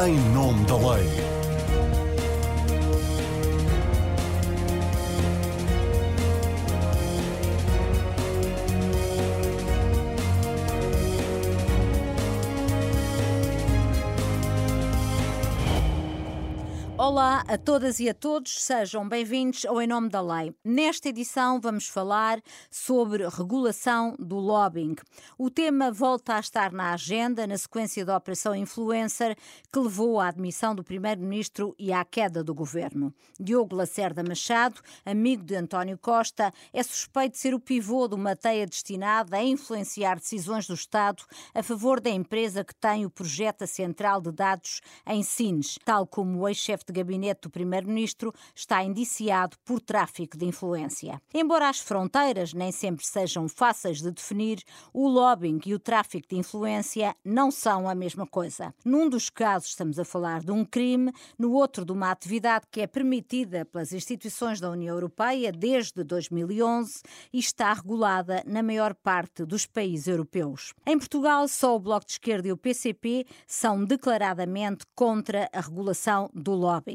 em nome da lei. Olá a todas e a todos, sejam bem-vindos ao Em Nome da Lei. Nesta edição vamos falar sobre regulação do lobbying. O tema volta a estar na agenda na sequência da Operação Influencer que levou à admissão do Primeiro-Ministro e à queda do governo. Diogo Lacerda Machado, amigo de António Costa, é suspeito de ser o pivô de uma teia destinada a influenciar decisões do Estado a favor da empresa que tem o projeto central de dados em Sines, tal como o ex-chefe de gabinete do primeiro-ministro está indiciado por tráfico de influência. Embora as fronteiras nem sempre sejam fáceis de definir, o lobbying e o tráfico de influência não são a mesma coisa. Num dos casos estamos a falar de um crime, no outro de uma atividade que é permitida pelas instituições da União Europeia desde 2011 e está regulada na maior parte dos países europeus. Em Portugal, só o Bloco de Esquerda e o PCP são declaradamente contra a regulação do lobbying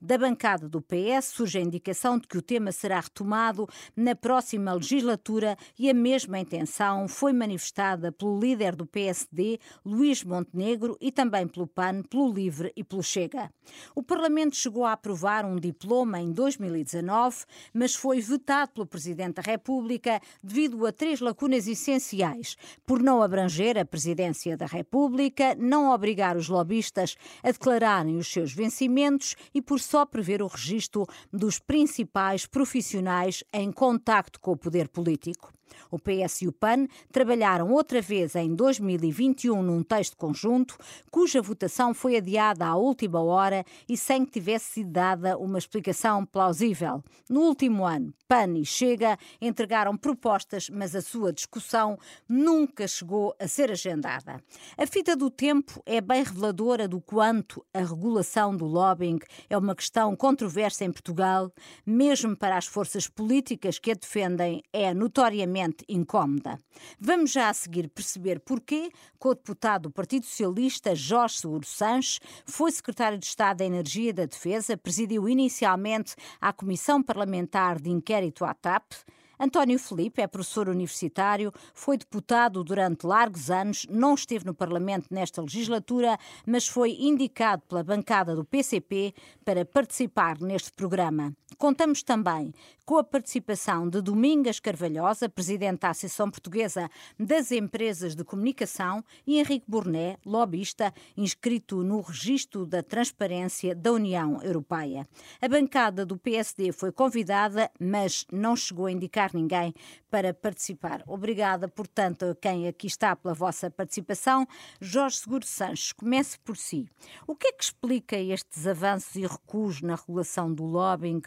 Da bancada do PS surge a indicação de que o tema será retomado na próxima legislatura e a mesma intenção foi manifestada pelo líder do PSD, Luís Montenegro, e também pelo PAN, pelo LIVRE e pelo Chega. O Parlamento chegou a aprovar um diploma em 2019, mas foi vetado pelo Presidente da República devido a três lacunas essenciais: por não abranger a Presidência da República, não obrigar os lobistas a declararem os seus vencimentos e por só prever o registro dos principais profissionais em contacto com o poder político. O PS e o PAN trabalharam outra vez em 2021 num texto conjunto, cuja votação foi adiada à última hora e sem que tivesse sido dada uma explicação plausível. No último ano, PAN e Chega entregaram propostas, mas a sua discussão nunca chegou a ser agendada. A fita do tempo é bem reveladora do quanto a regulação do lobbying é uma questão controversa em Portugal, mesmo para as forças políticas que a defendem, é notoriamente incómoda. Vamos já a seguir perceber porquê que o deputado do Partido Socialista, Jorge Seguro Sanches, foi secretário de Estado da Energia e da Defesa, presidiu inicialmente a Comissão Parlamentar de Inquérito à TAP, António Felipe é professor universitário, foi deputado durante largos anos, não esteve no Parlamento nesta legislatura, mas foi indicado pela bancada do PCP para participar neste programa. Contamos também com a participação de Domingas Carvalhosa, presidente da Associação Portuguesa das Empresas de Comunicação, e Henrique Burné, lobista, inscrito no Registro da Transparência da União Europeia. A bancada do PSD foi convidada, mas não chegou a indicar ninguém para participar. Obrigada, portanto, a quem aqui está pela vossa participação. Jorge Seguro Sanches, comece por si. O que é que explica estes avanços e recuos na regulação do lobbying,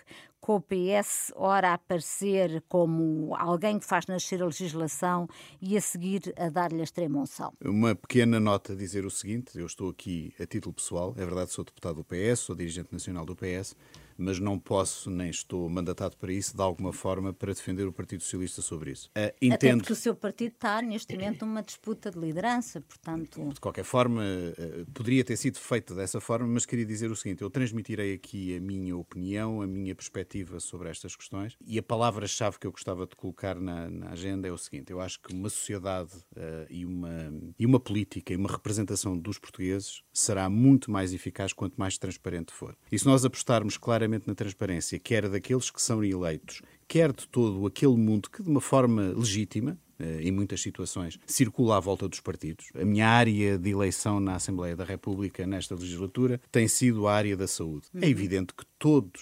com o PS ora a aparecer como alguém que faz nascer a legislação e a seguir a dar-lhe a extrema unção? Uma pequena nota a dizer o seguinte: eu estou aqui a título pessoal, é verdade, sou deputado do PS, sou dirigente nacional do PS mas não posso nem estou mandatado para isso de alguma forma para defender o Partido Socialista sobre isso. Uh, entendo... Até porque o seu partido está neste momento numa disputa de liderança, portanto. De qualquer forma, uh, poderia ter sido feito dessa forma, mas queria dizer o seguinte: eu transmitirei aqui a minha opinião, a minha perspectiva sobre estas questões e a palavra-chave que eu gostava de colocar na, na, agenda é o seguinte: eu acho que uma sociedade uh, e, uma, e uma política e uma representação dos portugueses será muito mais eficaz quanto mais transparente for. E se nós apostarmos claramente claramente na transparência, quer daqueles que são eleitos, quer de todo aquele mundo que, de uma forma legítima, eh, em muitas situações, circula à volta dos partidos. A minha área de eleição na Assembleia da República nesta legislatura tem sido a área da saúde. É uhum. evidente que todos,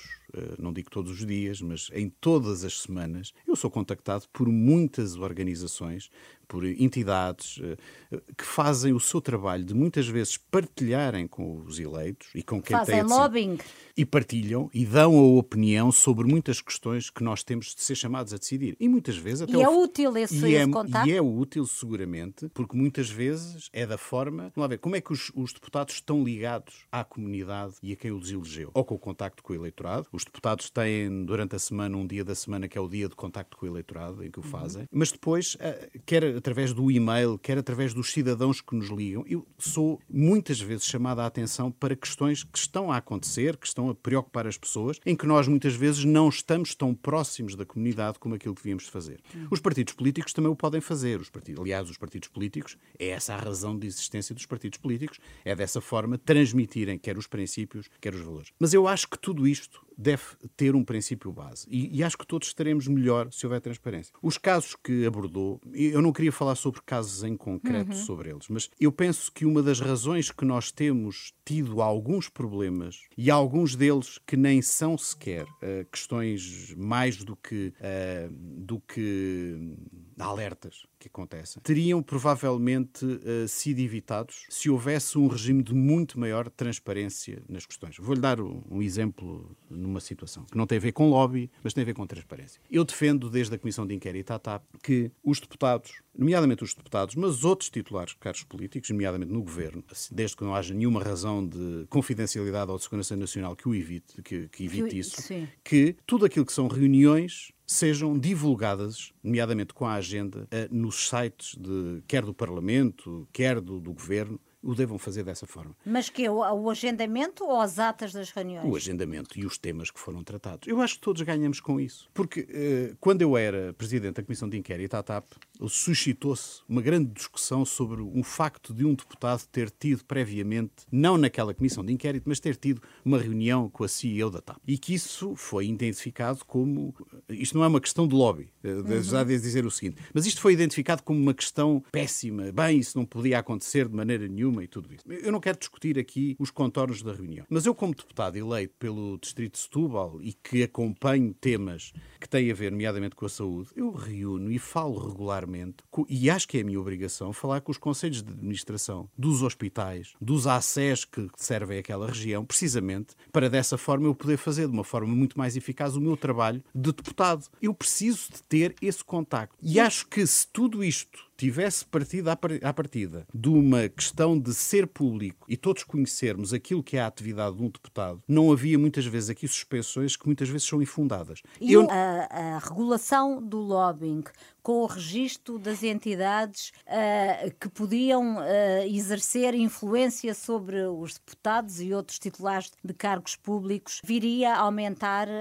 não digo todos os dias, mas em todas as semanas, eu sou contactado por muitas organizações, por entidades eh, que fazem o seu trabalho de muitas vezes partilharem com os eleitos e com quem fazem tem lobbying. e partilham e dão a opinião sobre muitas questões que nós temos de ser chamados a decidir. E muitas vezes até e é útil esse, e é, contato? e é útil seguramente porque muitas vezes é da forma vamos lá ver como é que os, os deputados estão ligados à comunidade e a quem os elegeu? Ou com o contacto com o eleitorado os os deputados têm durante a semana um dia da semana que é o dia de contacto com o eleitorado, em que o fazem, mas depois, eh, quer através do e-mail, quer através dos cidadãos que nos ligam, eu sou muitas vezes chamada a atenção para questões que estão a acontecer, que estão a preocupar as pessoas, em que nós muitas vezes não estamos tão próximos da comunidade como aquilo que devíamos fazer. Os partidos políticos também o podem fazer. Os partidos, aliás, os partidos políticos, é essa a razão de existência dos partidos políticos, é dessa forma transmitirem quer os princípios, quer os valores. Mas eu acho que tudo isto deve ter um princípio base. E, e, acho que todos estaremos melhor se houver transparência. Os casos que abordou, eu não queria falar sobre casos em concreto uhum. sobre eles, mas eu penso que uma das razões que nós temos tido alguns problemas, e alguns deles que nem são sequer uh, questões mais do que, uh, do que alertas que acontecem, teriam provavelmente uh, sido evitados se houvesse um regime de muito maior transparência nas questões. Vou-lhe dar um, um exemplo numa situação que não tem a ver com lobby, mas tem a ver com transparência. Eu defendo, desde a Comissão de Inquérito à TAP, que os deputados, nomeadamente os deputados, mas outros titulares de cargos políticos, nomeadamente no governo, desde que não haja nenhuma razão de confidencialidade ou de segurança nacional que o evite, que, que evite isso, Sim. que tudo aquilo que são reuniões sejam divulgadas, nomeadamente com a agenda, eh, nos sites de, quer do Parlamento, quer do, do Governo, o devam fazer dessa forma. Mas que o, o agendamento ou as atas das reuniões? O agendamento e os temas que foram tratados. Eu acho que todos ganhamos com isso. Porque eh, quando eu era presidente da Comissão de Inquérito, à TAP, suscitou-se uma grande discussão sobre um facto de um deputado ter tido previamente, não naquela Comissão de Inquérito, mas ter tido uma reunião com a CEO da TAP. E que isso foi identificado como. Isto não é uma questão de lobby, eh, uhum. já de dizer o seguinte, mas isto foi identificado como uma questão péssima. Bem, isso não podia acontecer de maneira nenhuma e tudo isso. Eu não quero discutir aqui os contornos da reunião, mas eu, como deputado eleito pelo Distrito de Setúbal e que acompanho temas que têm a ver, nomeadamente, com a saúde, eu reúno e falo regularmente, e acho que é a minha obrigação, falar com os conselhos de administração dos hospitais, dos ACES que servem aquela região, precisamente para dessa forma eu poder fazer de uma forma muito mais eficaz o meu trabalho de deputado. Eu preciso de ter esse contacto. E acho que se tudo isto tivesse partido à partida de uma questão de ser público e todos conhecermos aquilo que é a atividade de um deputado, não havia muitas vezes aqui suspensões que muitas vezes são infundadas. E Eu... a, a regulação do lobbying com o registro das entidades uh, que podiam uh, exercer influência sobre os deputados e outros titulares de cargos públicos, viria a aumentar uh,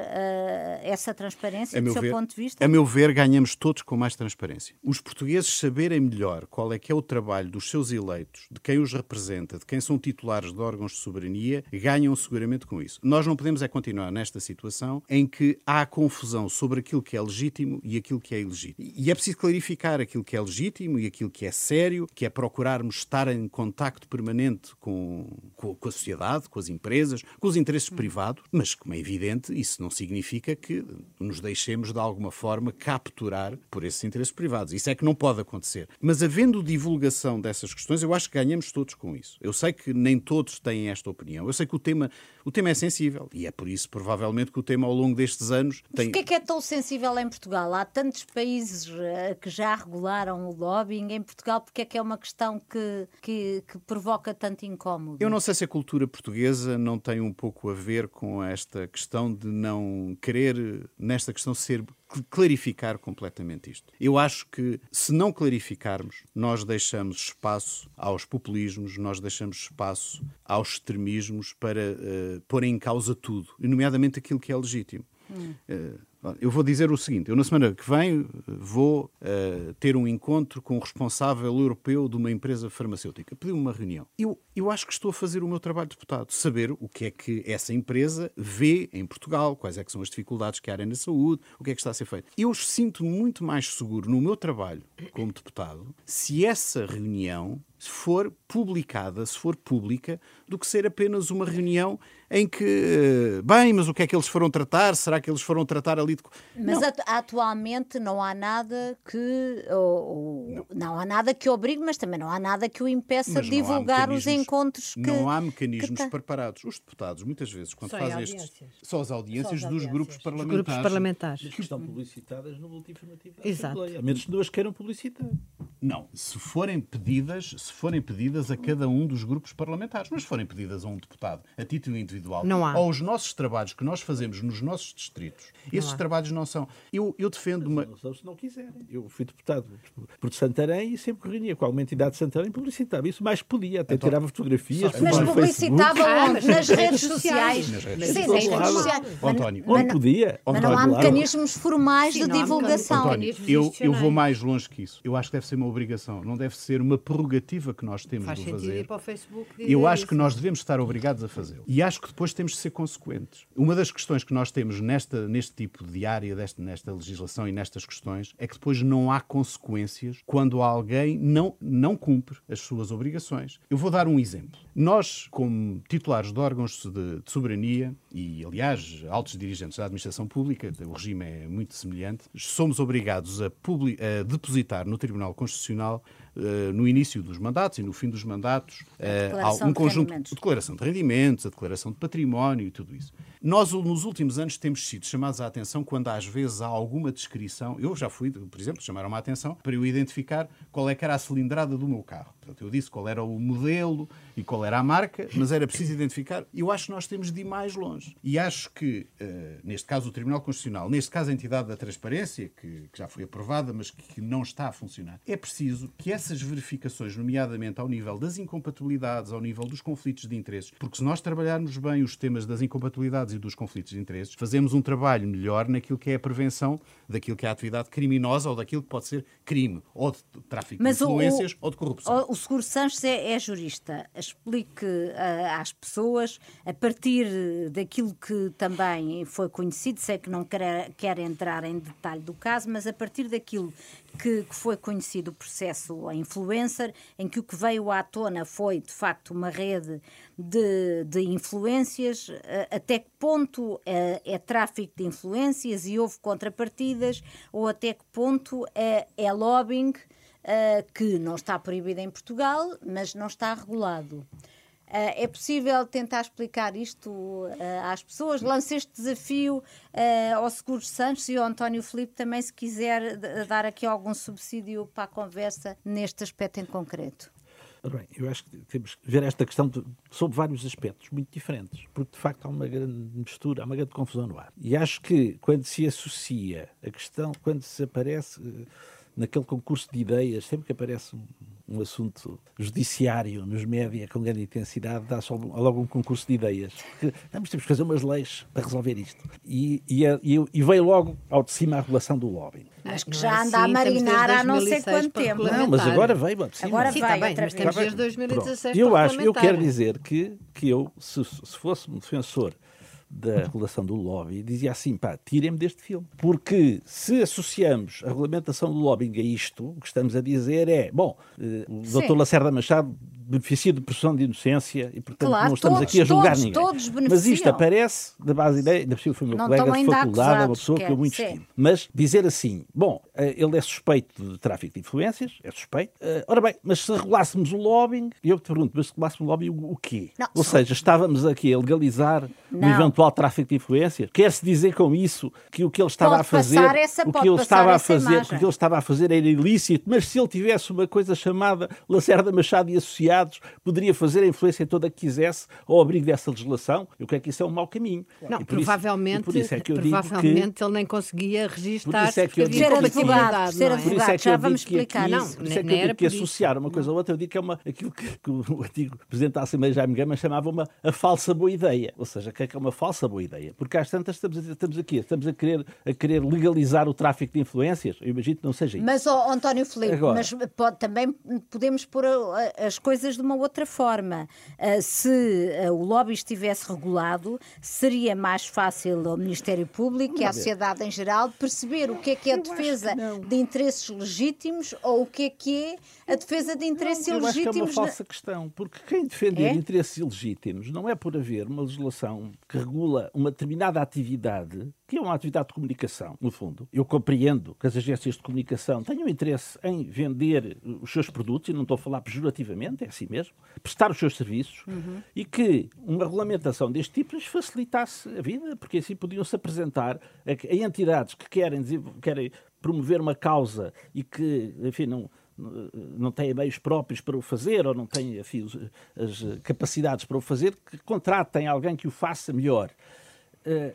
essa transparência, do seu ver, ponto de vista? A meu ver, ganhamos todos com mais transparência. Os portugueses saberem melhor qual é que é o trabalho dos seus eleitos, de quem os representa, de quem são titulares de órgãos de soberania, ganham seguramente com isso. Nós não podemos é continuar nesta situação em que há confusão sobre aquilo que é legítimo e aquilo que é ilegítimo. E é preciso clarificar aquilo que é legítimo e aquilo que é sério, que é procurarmos estar em contacto permanente com, com, com a sociedade, com as empresas, com os interesses privados, mas, como é evidente, isso não significa que nos deixemos de alguma forma capturar por esses interesses privados. Isso é que não pode acontecer. Mas havendo divulgação dessas questões, eu acho que ganhamos todos com isso. Eu sei que nem todos têm esta opinião. Eu sei que o tema, o tema é sensível e é por isso, provavelmente, que o tema ao longo destes anos tem. Mas que é que é tão sensível em Portugal? Há tantos países eh, que já regularam o lobbying em Portugal, porque é que é uma questão que, que, que, provoca tanto incómodo? Eu não sei se a cultura portuguesa não tem um pouco a ver com esta questão de não querer, nesta questão, ser clarificar completamente isto. Eu acho que se não clarificarmos, nós deixamos espaço aos populismos, nós deixamos espaço aos extremismos para uh, pôr em causa tudo, nomeadamente aquilo que é legítimo. Hum. Uh, eu vou dizer o seguinte: eu na semana que vem vou uh, ter um encontro com o responsável europeu de uma empresa farmacêutica. Pediu-me uma reunião. Eu, eu acho que estou a fazer o meu trabalho de deputado, saber o que é que essa empresa vê em Portugal, quais é que são as dificuldades que há na saúde, o que é que está a ser feito. Eu sinto muito mais seguro no meu trabalho como deputado se essa reunião for publicada, se for pública, do que ser apenas uma reunião em que, eh, bem, mas o que é que eles foram tratar? Será que eles foram tratar ali de. Mas não. atualmente não há nada que. Ou, ou, não. não. há nada que obrigue, mas também não há nada que o impeça de divulgar os encontros que. Não há mecanismos que... preparados. Os deputados, muitas vezes, quando só fazem estes. Só as audiências só as dos grupos parlamentares. Grupos parlamentares. Que estão publicitadas no boletim informativo. Exato. A menos que duas queiram publicitar. Não, se forem pedidas, se forem pedidas a cada um dos grupos parlamentares, mas se forem pedidas a um deputado a título individual, Não há. ou os nossos trabalhos que nós fazemos nos nossos distritos, esses trabalhos não são. Eu, eu defendo uma. Não são se não quiserem. Eu fui deputado por Santarém e sempre reunia com alguma entidade de Santarém e publicitava. Isso mais podia, até Então, tirava fotografias. Mas publicitava. Ah, onde? mas Nas nas redes redes sociais. Nas redes Sim, sociais. nas redes sociais. António, Mas Onde não- podia. Mas não há mecanismos formais Sim, de divulgação. António, eu, eu vou mais longe que isso. Eu acho que deve ser uma obrigação, não deve ser uma prerrogativa que nós temos Faz de fazer. ir para o Facebook Eu acho isso. que nós devemos estar obrigados a fazê-lo. E acho que depois temos de ser consequentes. Uma das questões que nós temos nesta, neste tipo de área, desta, nesta legislação e nestas questões, é que depois não há consequências quando alguém não, não cumpre as suas obrigações. Eu vou dar um exemplo. Nós, como titulares de órgãos de, de soberania, e aliás, altos dirigentes da administração pública, o regime é muito semelhante, somos obrigados a, a depositar no Tribunal Constitucional no início dos mandatos e no fim dos mandatos eh, declaração um de conjunto rendimentos. de declaração de rendimentos, a declaração de património e tudo isso. Nós, nos últimos anos, temos sido chamados à atenção quando às vezes há alguma descrição. Eu já fui, por exemplo, chamaram-me a atenção para eu identificar qual é que era a cilindrada do meu carro. Portanto, eu disse qual era o modelo e qual era a marca, mas era preciso identificar. Eu acho que nós temos de ir mais longe. E acho que, eh, neste caso, o Tribunal Constitucional, neste caso, a entidade da transparência, que, que já foi aprovada, mas que, que não está a funcionar, é preciso que essas verificações, nomeadamente ao nível das incompatibilidades, ao nível dos conflitos de interesses, porque se nós trabalharmos bem os temas das incompatibilidades e dos conflitos de interesses, fazemos um trabalho melhor naquilo que é a prevenção daquilo que é a atividade criminosa ou daquilo que pode ser crime, ou de tráfico Mas de influências o- ou de corrupção. O, o Seguro Sanches é, é jurista. Explique ah, às pessoas, a partir daquilo que também foi conhecido, sei que não quer, quer entrar em detalhe do caso, mas a partir daquilo que, que foi conhecido o processo a influencer, em que o que veio à tona foi, de facto, uma rede de, de influências, ah, até que ponto ah, é tráfico de influências e houve contrapartidas, ou até que ponto é, é lobbying, que não está proibido em Portugal, mas não está regulado. Uh, é possível tentar explicar isto uh, às pessoas? Lance este desafio uh, ao Seguros Santos e ao António Filipe também, se quiser dar aqui algum subsídio para a conversa neste aspecto em concreto. Bem, eu acho que temos que ver esta questão de- sob vários aspectos muito diferentes, porque de facto há uma grande mistura, há uma grande confusão no ar. E acho que quando se associa a questão, quando se aparece eh, naquele concurso de ideias, sempre que aparece um, um assunto judiciário nos média com grande intensidade, dá só um- logo um concurso de ideias. Vamos temos que fazer umas leis para resolver isto. E, e, a- e, veio logo ao de cima a regulação do lobbying. Mas que Não é já anda a assim, desde marinar há não sei 2006 quanto tempo. Não, mas agora veio ao de cima. Agora Sim, vai, está bem, mas temos Tá desde 2016 Eu acho, eu quero dizer que, que eu, se, se fosse um defensor da regulação do lobby, dizia assim, pá, tirem-me deste filme. Porque se associamos a regulamentação do lobbying a isto, o que estamos a dizer é, bom, eh, o Sim. Dr. Lacerda Machado beneficia de presunção de inocência e, portanto, Claro, não estamos todos, aqui a julgar todos, ninguém. todos Mas isto aparece da base de ideia, ainda cima foi meu Não colega de faculdade, é uma pessoa que sequer, eu muito estimo. Mas dizer assim, bom, eh, ele é suspeito de tráfico de influências, é suspeito. Eh, Ora bem, mas se regulássemos o lobbying, eu te pergunto, mas se regulássemos o lobbying, o quê? Não, Ou seja, estávamos aqui a legalizar Não. o eventual tráfico de influências? Quer-se dizer com isso que o que ele estava Pode a fazer, essa- o que ele estava a fazer, o que ele estava a fazer era ilícito, mas se ele tivesse uma coisa chamada Lacerda Machado e Associados, poderia fazer a influência toda que quisesse ao abrigo dessa legislação. Eu creio que isso é um mau caminho. Não, E por isso- provavelmente, e por isso é que eu digo que provavelmente ele nem conseguia Por registar isso é que eu digo Ser que- advogado, ser é? Isso advogado, é que já vamos que explicar aqui, Não, por isso é que eu digo que isso. associar uma coisa a outra, eu digo que é uma, aquilo que, que o antigo presidente da Assembleia Jaime Gama chamava uma a falsa boa ideia. Ou seja, o que é que é uma falsa boa ideia? Porque às tantas estamos, estamos aqui, estamos a querer, a querer legalizar o tráfico de influências. Eu imagino que não seja isso. Mas, ó, António Filipe, Agora. mas pode, também podemos pôr as coisas de uma outra forma. Ah, se ah, o lobby estivesse regulado, seria mais fácil ao Ministério Público e à sociedade em geral perceber o que é que é a defesa de interesses legítimos ou o que é que é a defesa de interesses Eu acho que é uma ilegítimos. falsa questão, porque quem defender É? interesses ilegítimos não é por haver uma legislação que regula uma determinada atividade, que é uma atividade de comunicação, no fundo. Eu compreendo que as agências de comunicação tenham interesse em vender os seus produtos, e não estou a falar pejorativamente, é assim mesmo, prestar os seus serviços, e que uma regulamentação deste tipo lhes facilitasse a vida, porque assim podiam-se apresentar a, entidades que querem, querem promover uma causa e que, enfim, não, não têm meios próprios para o fazer ou não têm enfim, as capacidades para o fazer, que contratem alguém que o faça melhor.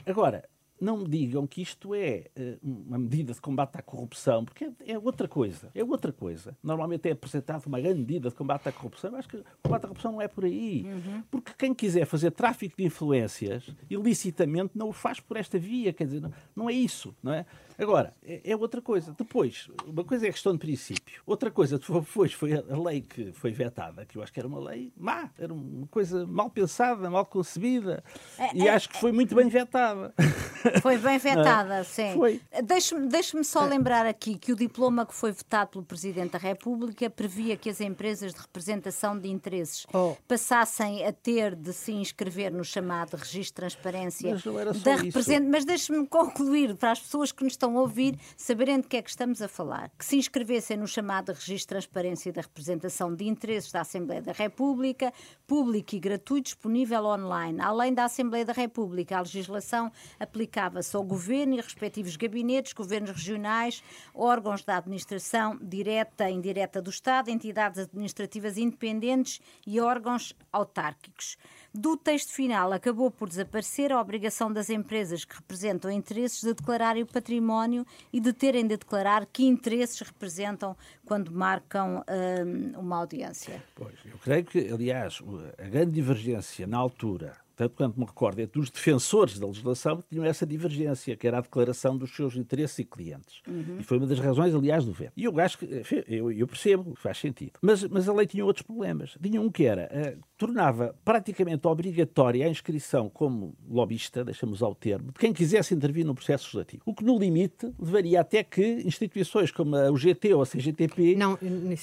Agora, não me digam que isto é uh, uma medida de combate à corrupção, porque é, é, outra coisa. É outra coisa. Normalmente é apresentado uma grande medida de combate à corrupção. Acho que o combate à corrupção não é por aí. Uhum. Porque quem quiser fazer tráfico de influências ilicitamente não o faz por esta via. Quer dizer, não, não é isso. Não é? Agora, é, é, outra coisa. Depois, uma coisa é a questão de princípio. Outra coisa depois foi a lei que foi vetada, que eu acho que era uma lei má, era uma coisa mal pensada, mal concebida. É, e é, acho que foi muito bem vetada. Foi bem vetada, sim. Foi. Deixe-me deixe só lembrar aqui que o diploma que foi votado pelo Presidente da República previa que as empresas de representação de interesses oh. passassem a ter de se inscrever no chamado Registro de Transparência mas não era só da represent... Mas deixe-me concluir para as pessoas que nos estão a ouvir saberem de que é que estamos a falar. Que se inscrevessem no chamado Registro de Transparência da Representação de Interesses da Assembleia da República, público e gratuito, disponível online. Além da Assembleia da República, a legislação aplicava-se ao Governo e respectivos gabinetes, governos regionais, órgãos da administração direta e indireta do Estado, entidades administrativas independentes e órgãos autárquicos. Do texto final acabou por desaparecer a obrigação das empresas que representam interesses de declararem o património e de terem de declarar que interesses representam quando marcam hum, uma audiência. Pois, eu creio que, aliás, a grande divergência na altura tanto quanto me recordo, entre os defensores da legislação que tinham essa divergência, que era a declaração dos seus interesses e clientes. Uhum. E foi uma das razões, aliás, do veto. E eu acho que, eu, eu percebo, faz sentido. Mas, mas a lei tinha outros problemas. Tinha um que era, uh, tornava praticamente obrigatória a inscrição como lobista, deixamos ao termo, de quem quisesse intervir no processo legislativo. O que, no limite, levaria até que instituições como a UGT ou a CGTP, não,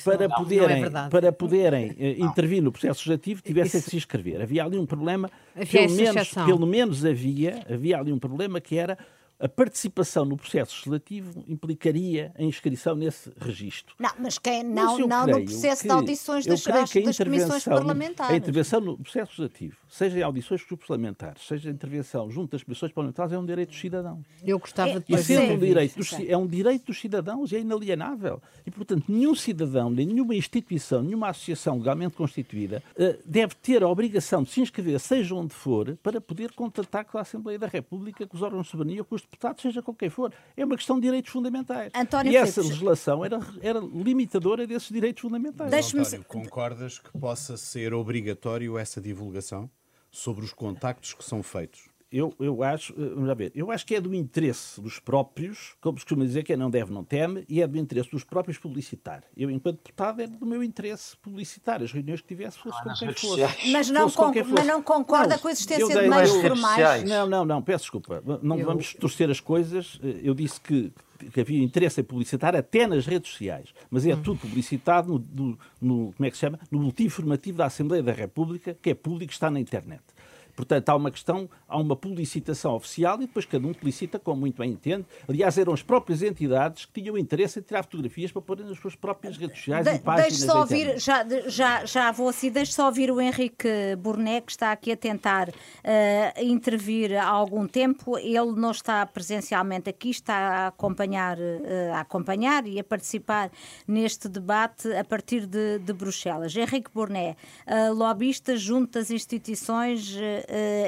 para, não, poderem, não é para poderem uh, intervir no processo legislativo, tivessem de se inscrever. Havia ali um problema pelo menos, pelo menos havia, havia ali um problema que era a participação no processo legislativo implicaria a inscrição nesse registro. Não, mas quem não, mas não no processo que, de audições das, das comissões parlamentares. A intervenção no processo legislativo, seja em audições parlamentares, seja a intervenção junto das comissões parlamentares, é um direito dos cidadãos. Eu gostava de E sendo um direito dos, é um direito dos cidadãos e é inalienável. E, portanto, nenhum cidadão, nem nenhuma instituição, nenhuma associação legalmente constituída eh, deve ter a obrigação de se inscrever, seja onde for, para poder contatar com a Assembleia da República, com os órgãos de soberania, com os deputados, seja com quem for. É uma questão de direitos fundamentais. António e essa legislação era, era limitadora desses direitos fundamentais. António, concordas que possa ser obrigatório essa divulgação sobre os contactos que são feitos? Eu, eu acho, eh, vamos ver, eu acho que é do interesse dos próprios, como se costuma dizer, quem não deve não teme, e é do interesse dos próprios publicitar. Eu, enquanto deputado, é do meu interesse publicitar as reuniões que tivesse, fosse ah, com quem fosse. Mas não, fosse com, quem fosse. mas não concorda não, com a existência de meios formais? Não, não, não, peço desculpa. Não eu... vamos torcer as coisas. Eh, eu disse que que havia interesse em publicitar até nas redes sociais, mas é hum. tudo publicitado no, no, no, como é que se chama? no boletim informativo da Assembleia da República, que é público, está na internet. Portanto, há uma questão, há uma publicitação oficial e depois cada um publicita como muito bem entende. Aliás, eram as próprias entidades que tinham interesse em tirar fotografias para pôr nas suas próprias redes sociais de, e páginas. Deixe só ouvir, já, já, já vou assim, deixe só ouvir o Henrique Burné, que está aqui a tentar uh, intervir há algum tempo. Ele não está presencialmente aqui, está a acompanhar, uh, a acompanhar e a participar neste debate a partir de, de Bruxelas. Henrique Burné, uh, lobista junto às instituições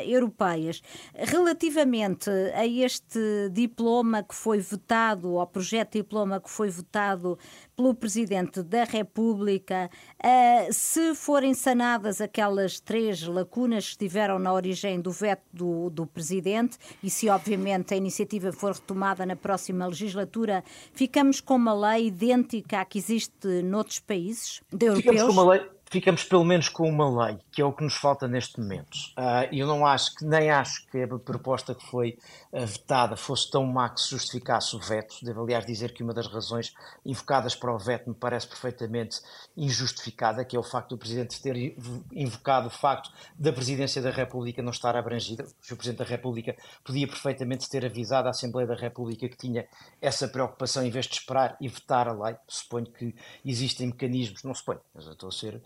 europeias. Relativamente a este diploma que foi votado, ao projeto de diploma que foi votado pelo Presidente da República, uh, se forem sanadas aquelas três lacunas que estiveram na origem do veto do, do Presidente e se, obviamente, a iniciativa for retomada na próxima legislatura, ficamos com uma lei idêntica à que existe noutros países europeus? Ficamos com uma lei ficamos pelo menos com uma lei, que é o que nos falta neste momento. Uh, eu não acho que, nem acho que a proposta que foi uh, vetada fosse tão má que se justificasse o veto. Devo, aliás, dizer que uma das razões invocadas para o veto me parece perfeitamente injustificada, que é o facto do Presidente ter invocado o facto da Presidência da República não estar abrangida. O Presidente da República podia perfeitamente ter avisado a Assembleia da República que tinha essa preocupação em vez de esperar e vetar a lei. Suponho que existem mecanismos, não suponho, mas estou a ser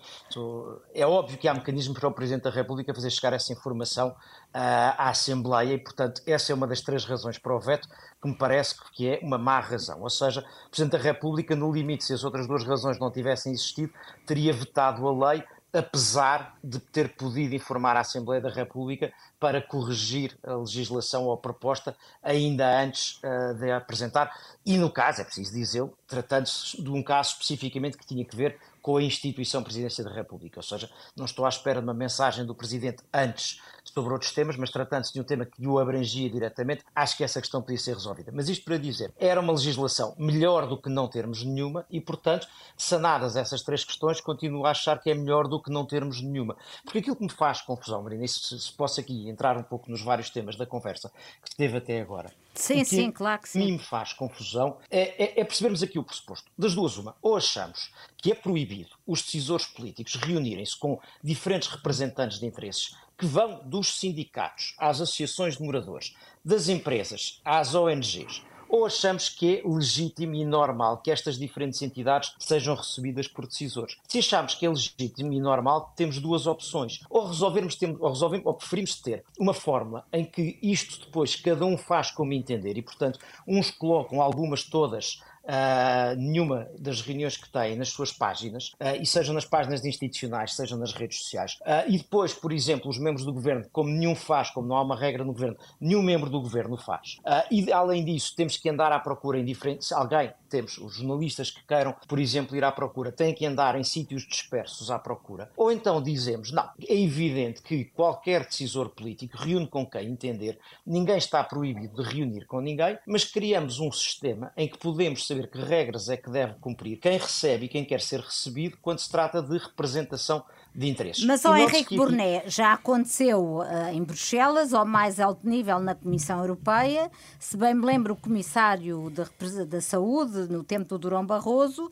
é óbvio que há mecanismos para o Presidente da República fazer chegar essa informação à Assembleia e, portanto, essa é uma das três razões para o veto que me parece que é uma má razão. Ou seja, o Presidente da República, no limite, se as outras duas razões não tivessem existido, teria vetado a lei apesar de ter podido informar a Assembleia da República para corrigir a legislação ou a proposta ainda antes uh, de apresentar. E no caso, é preciso dizê-lo, tratando-se de um caso especificamente que tinha que ver com a instituição Presidência da República. Ou seja, não estou à espera de uma mensagem do Presidente antes sobre outros temas, mas tratando-se de um tema que o abrangia diretamente, acho que essa questão podia ser resolvida. Mas isto para dizer, era uma legislação melhor do que não termos nenhuma e, portanto, sanadas essas três questões, continuo a achar que é melhor do que não termos nenhuma. Porque aquilo que me faz confusão, Marina, e se, se posso aqui entrar um pouco nos vários temas da conversa que teve até agora. Sim, sim, claro que sim. mim me faz confusão é, é, é percebermos aqui o pressuposto. Das duas, uma, ou achamos que é proibido os decisores políticos reunirem-se com diferentes representantes de interesses que vão dos sindicatos às associações de moradores, das empresas às ONGs, ou achamos que é legítimo e normal que estas diferentes entidades sejam recebidas por decisores? Se achamos que é legítimo e normal, temos duas opções. Ou resolvermos, ou, resolvemos, ou preferimos ter uma fórmula em que isto depois cada um faz como entender e, portanto, uns colocam algumas todas uh, nenhuma das reuniões que têm nas suas páginas, uh, e sejam nas páginas institucionais, sejam nas redes sociais. Uh, e depois, por exemplo, os membros do governo, como nenhum faz, como não há uma regra no governo, nenhum membro do governo faz. e além disso, temos que andar à procura em diferentes. Alguém, temos os jornalistas que queiram, por exemplo, ir à procura, têm que andar em sítios dispersos à procura. Ou então dizemos, não, é evidente que qualquer decisor político reúne com quem entender, ninguém está proibido de reunir com ninguém, mas criamos um sistema em que podemos saber que regras é que deve cumprir quem recebe e quem quer ser recebido quando se trata de representação de interesses. Mas, ao Henrique Burné, já aconteceu uh, em Bruxelas, ao mais alto nível na Comissão Europeia. Se bem me lembro, o Comissário da Saúde, no tempo do Durão Barroso,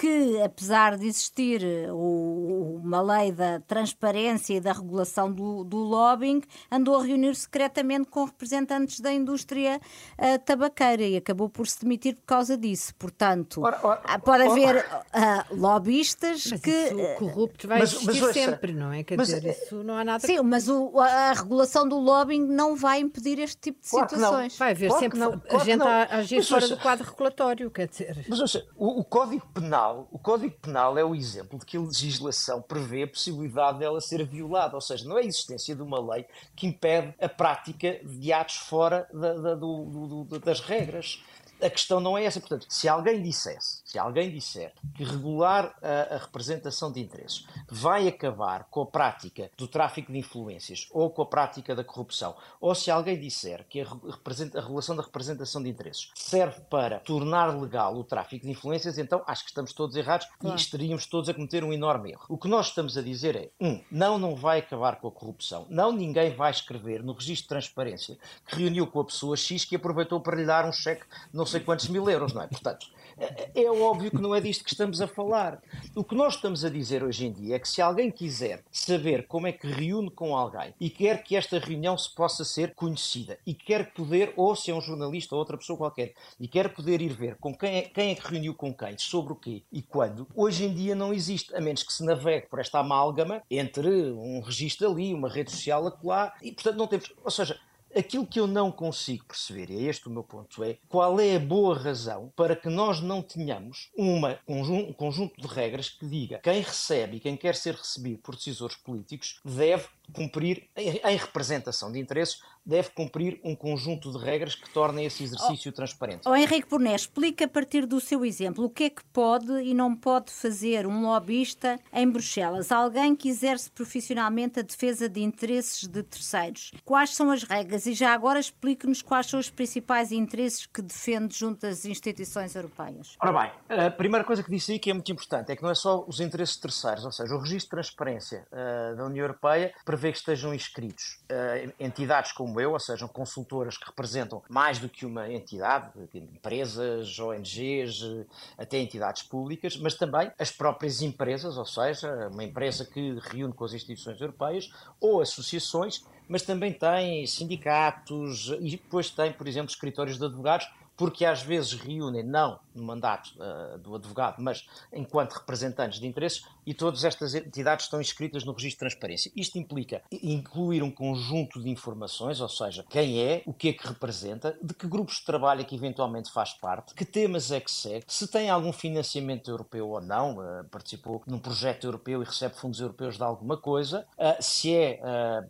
que, apesar de existir eh, o, uma lei da transparência e da regulação do, do lobbying, andou a reunir secretamente com representantes da indústria uh, tabaqueira e acabou por se demitir por causa disso. Portanto, ora, ora, ah, pode haver uh, lobbyistas mas que. Isso, corruptos vai mas, existir mas, sempre, não é? Quer mas, dizer, isso não há nada. Sim, mas o, a regulação do lobbying não vai impedir este tipo de claro situações. Vai haver claro sempre não, claro a gente a agir fora do quadro regulatório, quer dizer. Mas seja, o, o Código Penal Penal, o Código Penal é o exemplo de que a legislação prevê a possibilidade dela ser violada, ou seja, não é a existência de uma lei que impede a prática de atos fora da, da, do, do, das regras a questão não é essa. Portanto, se alguém dissesse, se alguém disser que regular a, a, representação de interesses vai acabar com a prática do tráfico de influências ou com a prática da corrupção, ou se alguém disser que a, a regulação da representação de interesses serve para tornar legal o tráfico de influências, então acho que estamos todos errados claro. e estaríamos todos a cometer um enorme erro. O que nós estamos a dizer é, um, não, não vai acabar com a corrupção. Não, ninguém vai escrever no registro de transparência que reuniu com a pessoa X que aproveitou para lhe dar um cheque não sei quantos mil euros, não é? Portanto, é, é óbvio que não é disto que estamos a falar. O que nós estamos a dizer hoje em dia é que se alguém quiser saber como é que reúne com alguém e quer que esta reunião se possa ser conhecida e quer poder, ou se é um jornalista ou outra pessoa qualquer, e quer poder ir ver com quem é, quem é que reuniu com quem, sobre o quê e quando, hoje em dia não existe, a menos que se navegue por esta amálgama entre um registro ali, uma rede social acolá, e portanto não temos. Ou seja, Aquilo que eu não consigo perceber, e é este o meu ponto, é qual é a boa razão para que nós não tenhamos uma, um conjunto de regras que diga quem recebe e quem quer ser recebido por decisores políticos deve cumprir, em representação de interesses, deve cumprir um conjunto de regras que tornem esse exercício oh, transparente. Oh, Henrique Burné, explica a partir do seu exemplo o que é que pode e não pode fazer um lobista em Bruxelas. Alguém que exerce profissionalmente a defesa de interesses de terceiros. Quais são as regras? E já agora explique-nos quais são os principais interesses que defende junto às instituições europeias. Ora bem, a primeira coisa que disse aí que é muito importante é que não é só os interesses de terceiros, ou seja, o registro de transparência uh, da União Europeia prevê que estejam inscritos uh, entidades como eu, ou seja, consultoras que representam mais do que uma entidade, empresas, ONGs, uh, até entidades públicas, mas também as próprias empresas, ou seja, uma empresa que reúne com as instituições europeias ou associações, mas também tem sindicatos e depois tem, por exemplo, escritórios de advogados porque às vezes reúnem, não no mandato uh, do advogado, mas enquanto representantes de interesses, e todas estas entidades estão inscritas no registro de transparência. Isto implica incluir um conjunto de informações, ou seja, quem é, o que é que representa, de que grupos de trabalho é que eventualmente faz parte, que temas é que segue, se tem algum financiamento europeu ou não, uh, participou num projeto europeu e recebe fundos europeus de alguma coisa, uh, se é,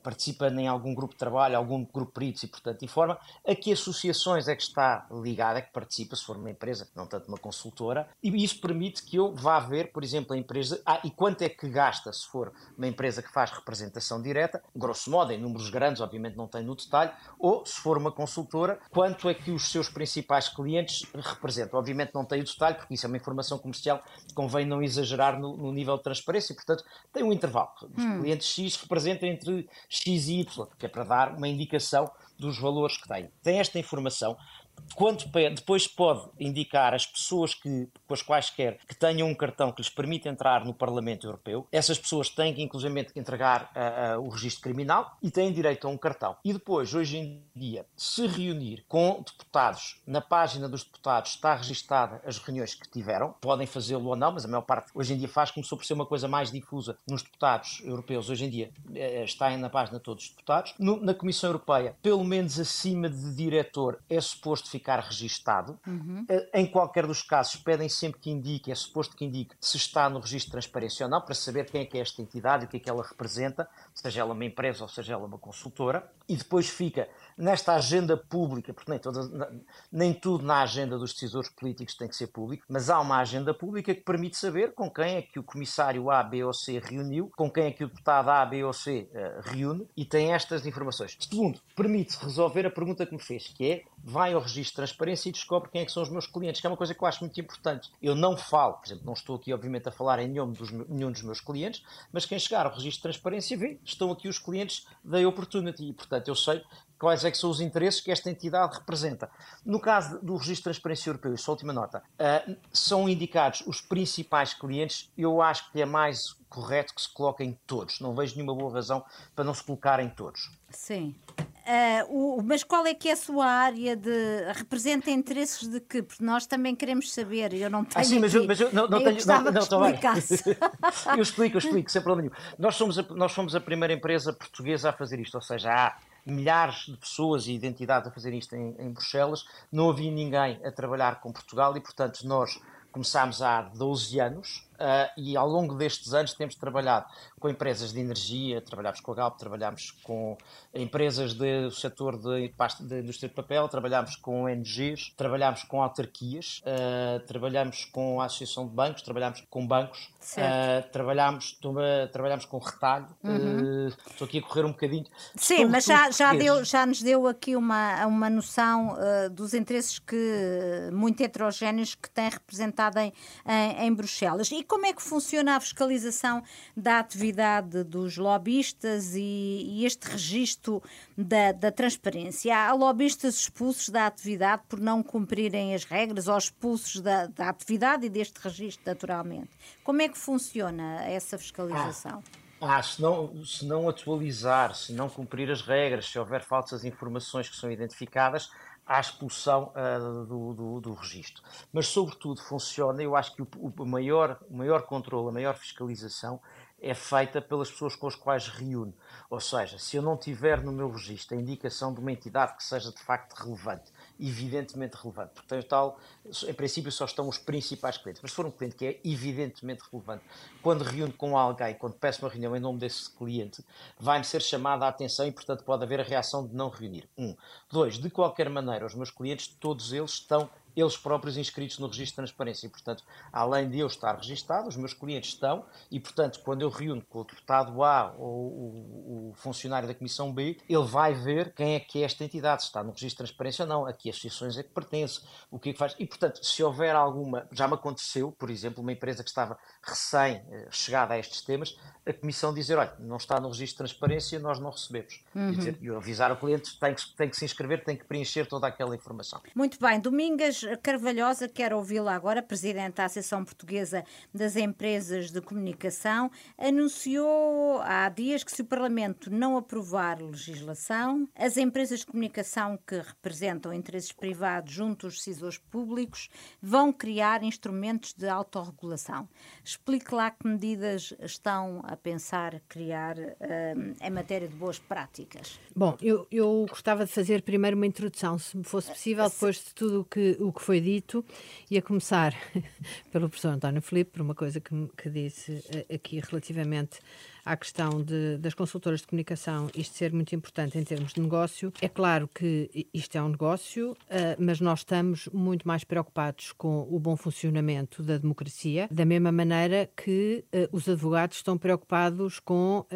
participa em algum grupo de trabalho, algum grupo de peritos e, portanto, informa, a que associações é que está ligada, é que participa, se for uma empresa, não tanto uma consultora, e isso permite que eu vá ver, por exemplo, a empresa, ah, e quanto é que gasta se for uma empresa que faz representação direta, grosso modo, em números grandes, obviamente não tem no detalhe, ou se for uma consultora, quanto é que os seus principais clientes representam. Obviamente não tem o detalhe, porque isso é uma informação comercial, convém não exagerar no, no nível de transparência, portanto, tem um intervalo. Os hum. clientes X representam entre X e Y, que é para dar uma indicação dos valores que têm. Tem esta informação, quanto depois pode indicar as pessoas que, com as quais quer que tenham um cartão que lhes permite entrar no Parlamento Europeu. Essas pessoas têm que, inclusive, entregar uh, uh, o registro criminal e têm direito a um cartão. E depois, hoje em dia, se reunir com deputados, na página dos deputados está registada as reuniões que tiveram, podem fazê-lo ou não, mas a maior parte hoje em dia faz, começou por ser uma coisa mais difusa nos deputados europeus. Hoje em dia uh, está na página de todos os deputados. No, na Comissão Europeia, pelo menos acima de diretor, é suposto ficar registado. Uhum. Em qualquer dos casos, pedem sempre que indique, é suposto que indique se está no registro de transparência ou não, para saber quem é que é esta entidade e o que é que ela representa, seja ela uma empresa ou seja ela uma consultora. E depois fica nesta agenda pública, porque nem, toda, nem tudo na agenda dos decisores políticos tem que ser público, mas há uma agenda pública que permite saber com quem é que o comissário A, B ou C reuniu, com quem é que o deputado A, B ou C uh, reúne e tem estas informações. Segundo, permite resolver a pergunta que me fez, que é vai ao registro de transparência e descobre quem é que são os meus clientes, que é uma coisa que eu acho muito importante. Eu não falo, por exemplo, não estou aqui obviamente a falar em nenhum dos, nenhum dos meus clientes, mas quem chegar ao registro de transparência vê, estão aqui os clientes da Opportunity e, portanto, eu sei quais é que são os interesses que esta entidade representa. No caso do registro de transparência europeu, só última nota, uh, são indicados os principais clientes, eu acho que é mais correto que se coloquem todos, não vejo nenhuma boa razão para não se colocarem todos. Sim. Uh, o, mas qual é que é a sua área de. representa interesses de que? Porque nós também queremos saber. Eu não tenho. Ah, sim, mas eu, mas eu não, não eu tenho. Não, não, não eu explico, eu explico, sem problema nenhum. Nós somos, a, nós somos a primeira empresa portuguesa a fazer isto, ou seja, há milhares de pessoas e identidades a fazer isto em, em Bruxelas, não havia ninguém a trabalhar com Portugal e, portanto, nós começámos há 12 anos Uh, e ao longo destes anos temos trabalhado com empresas de energia, trabalhámos com a Galp, trabalhámos com empresas do setor de, de indústria de papel, trabalhámos com ONGs, trabalhámos com autarquias, uh, trabalhámos com a Associação de Bancos, trabalhámos com bancos, uh, trabalhámos, trabalhámos com retalho. Uhum. estou aqui a correr um bocadinho. Sim, mas já, já, deu, já nos deu aqui uma, uma noção dos interesses que, muito heterogéneos que tem representado em, em, em Bruxelas. E como é que funciona a fiscalização da atividade dos lobistas e, e este registro da, da, transparência? Há lobistas expulsos da atividade por não cumprirem as regras ou expulsos da, da atividade e deste registro, naturalmente. Como é que funciona essa fiscalização? Ah. Ah, se não, se não atualizar, se não cumprir as regras, se houver falsas informações que são identificadas, à expulsão uh, do, do, do, registro. Mas, sobretudo, funciona, eu acho que o, o, maior, o maior controle, a maior fiscalização é feita pelas pessoas com as quais reúne. Ou seja, se eu não tiver no meu registro a indicação de uma entidade que seja de facto relevante, evidentemente relevante, porque tal, em princípio só estão os principais clientes, mas se for um cliente que é evidentemente relevante, quando reúno com alguém, quando peço uma reunião em nome desse cliente, vai-me ser chamada a atenção e, portanto, pode haver a reação de não reunir. Um. Dois, de qualquer maneira, os meus clientes, todos eles estão eles próprios inscritos no registro de transparência. E, portanto, além de eu estar registado, os meus clientes estão, e, portanto, quando eu reúno com o deputado A ou o, o funcionário da Comissão B, ele vai ver quem é que é esta entidade, se está no registro de transparência ou não, a que associações é que pertence, o que é que faz. E, portanto, se houver alguma. Já me aconteceu, por exemplo, uma empresa que estava recém-chegada eh, a estes temas, a Comissão dizer: olha, não está no registro de transparência, nós não recebemos. Uhum. E dizer, eu avisar o cliente tem que, tem que se inscrever, tem que preencher toda aquela informação. Muito bem, Domingas Carvalhosa, quero ouvi-la agora, presidente da Associação Portuguesa das Empresas de Comunicação, anunciou há dias que se o Parlamento não aprovar legislação, as empresas de comunicação que representam interesses privados junto aos decisores públicos vão criar instrumentos de autorregulação. Explique lá que medidas estão a pensar criar uh, em matéria de boas práticas. Bom, eu, eu gostava de fazer primeiro uma introdução, se me fosse possível, depois de tudo o que, o que foi dito, e a começar pelo professor António Filipe, por uma coisa que, que disse eh, aqui relativamente à questão de, das consultoras de comunicação, isto ser muito importante em termos de negócio. É claro que isto é um negócio, uh, mas nós estamos muito mais preocupados com o bom funcionamento da democracia, da mesma maneira que uh, os advogados estão preocupados com uh,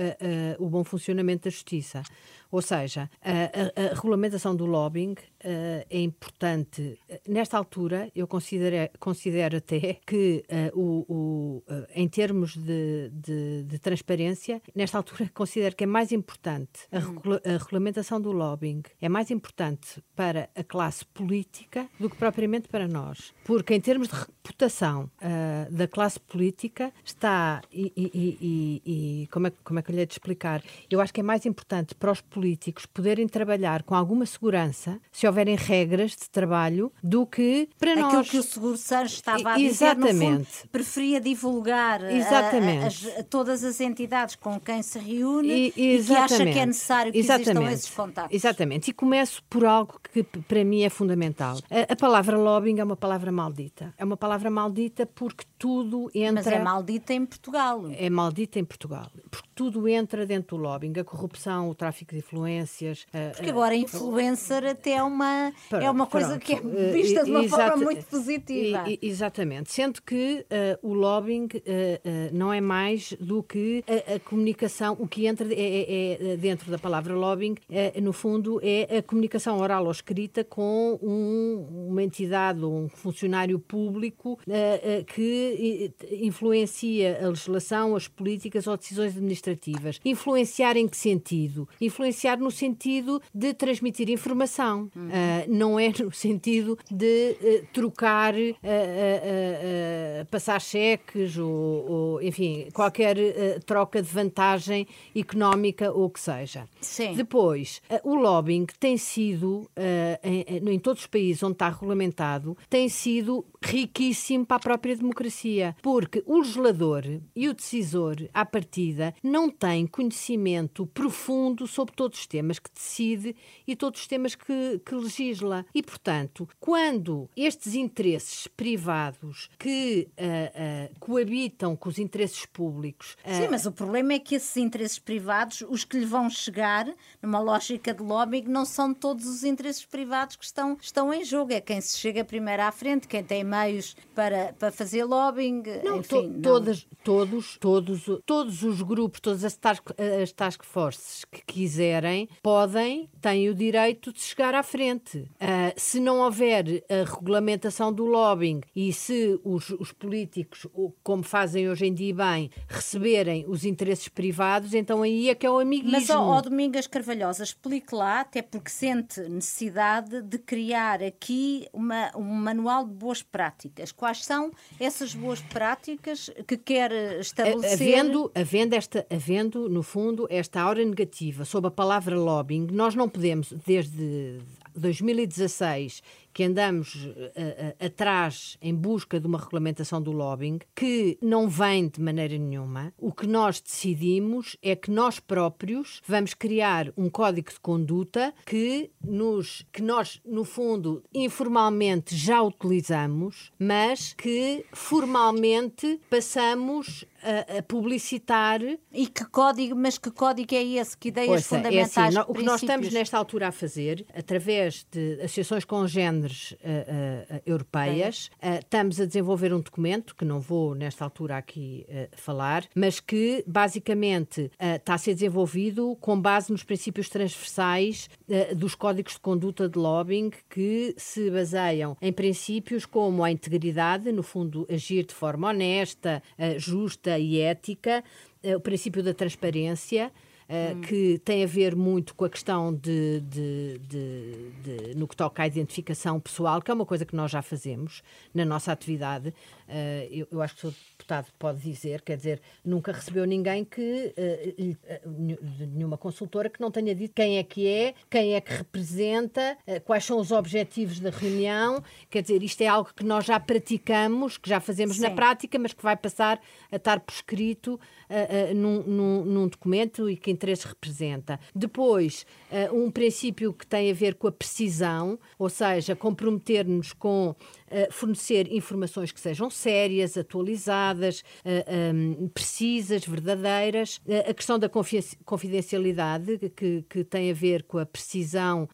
o bom funcionamento da justiça. Ou seja, a, a, a regulamentação do lobbying uh, é importante. Nesta altura, eu considero, considero até que, uh, o, o uh, em termos de, de, de, transparência, nesta altura considero que é mais importante a, hum. regula a regulamentação do lobbying, é mais importante para a classe política do que propriamente para nós. Porque, em termos de reputação da classe política, está. E, e, e, e, como, é, como é que eu lhe hei de explicar? Eu acho que é mais importante para os políticos poderem trabalhar com alguma segurança, se houverem regras de trabalho, do que para Aquilo nós. Aquilo que o Seguro Santos estava a Exatamente. dizer, no fundo, preferia divulgar Exatamente. A, a, a, todas as entidades com quem se reúne e, e que acha que é necessário que Exatamente. existam esses contactos. Exatamente. E começo por algo que para mim é fundamental. A, a palavra lobbying é uma palavra maldita. É uma palavra maldita porque tudo entra... Mas é maldita em Portugal. É maldita em Portugal. Porque tudo entra dentro do lobbying. A corrupção, o tráfico de influências. Porque agora influencer até é uma, pronto, é uma coisa pronto. que é vista de uma Exata, forma muito positiva. Exatamente. Sendo que uh, o lobbying uh, uh, não é mais do que a, a, comunicação, o que entra é, é, é dentro da palavra lobbying, no fundo, é a comunicação oral ou escrita com um, uma entidade ou um funcionário público que influencia a legislação, as políticas ou decisões administrativas. Influenciar em que sentido? Influenciar no sentido de transmitir informação, uhum. Uh, não é no sentido de uh, trocar, uh, passar cheques ou, ou enfim, qualquer troca de vantagem económica ou o que seja. Sim. Depois, o lobbying tem sido, em, em todos os países onde está regulamentado, tem sido riquíssimo para a própria democracia, porque o legislador e o decisor, à partida, não têm conhecimento profundo sobre todos os temas que decide e todos os temas que, que legisla. E, portanto, quando estes interesses privados que uh, uh, coabitam com os interesses públicos. Uh... Sim, mas o problema é que esses interesses privados, os que lhe vão chegar, numa lógica de lobbying, não são todos os interesses privados que estão, estão em jogo. É quem se chega primeiro à frente, quem tem meios para, para fazer lobbying. Não, enfim, to, não. Todas, todos, todos, todos os grupos, todas as task, as task forces que quiserem, podem, têm o direito de chegar à frente. Uh, se não houver a regulamentação do lobbying e se os, os políticos, como fazem hoje em dia bem, receberem os interesses privados, então aí é que é o amiguismo. Mas, ó, ó Domingas Carvalhosa, explique lá, até porque sente necessidade de criar aqui uma, um manual de boas práticas. Quais são essas boas práticas que quer estabelecer? Havendo, havendo, esta, havendo no fundo, esta aura negativa sobre a palavra lobbying, nós não podemos, desde 2016 que andamos uh, uh, atrás em busca de uma regulamentação do lobbying que não vem de maneira nenhuma. O que nós decidimos é que nós próprios vamos criar um código de conduta que nos que nós no fundo informalmente já utilizamos, mas que formalmente passamos a, a, publicitar. E que código, mas que código é esse? Que ideias Ouça, fundamentais? É assim, o que nós estamos nesta altura a fazer, através de associações congêneres uh, uh, europeias, uh, estamos a desenvolver um documento, que não vou nesta altura aqui falar, mas que basicamente está a ser desenvolvido com base nos princípios transversais dos códigos de conduta de lobbying que se baseiam em princípios como a integridade, no fundo, agir de forma honesta, justa e ética, o princípio da transparência, hum. que tem a ver muito com a questão de, de, de, de, no que toca à identificação pessoal, que é uma coisa que nós já fazemos na nossa atividade. Uh, eu, eu, acho que o Sr. Deputado pode dizer, quer dizer, nunca recebeu ninguém que, uh, nenhuma consultora que não tenha dito quem é que é, quem é que representa, quais são os objetivos da reunião. Quer dizer, isto é algo que nós já praticamos, que já fazemos Sim. na prática, mas que vai passar a estar por escrito num, num, num documento e que interesse representa. Depois, uh, um princípio que tem a ver com a precisão, ou seja, comprometer-nos com fornecer informações que sejam sérias, atualizadas, precisas, verdadeiras. a questão da confidencialidade, que, que, tem a ver com a precisão,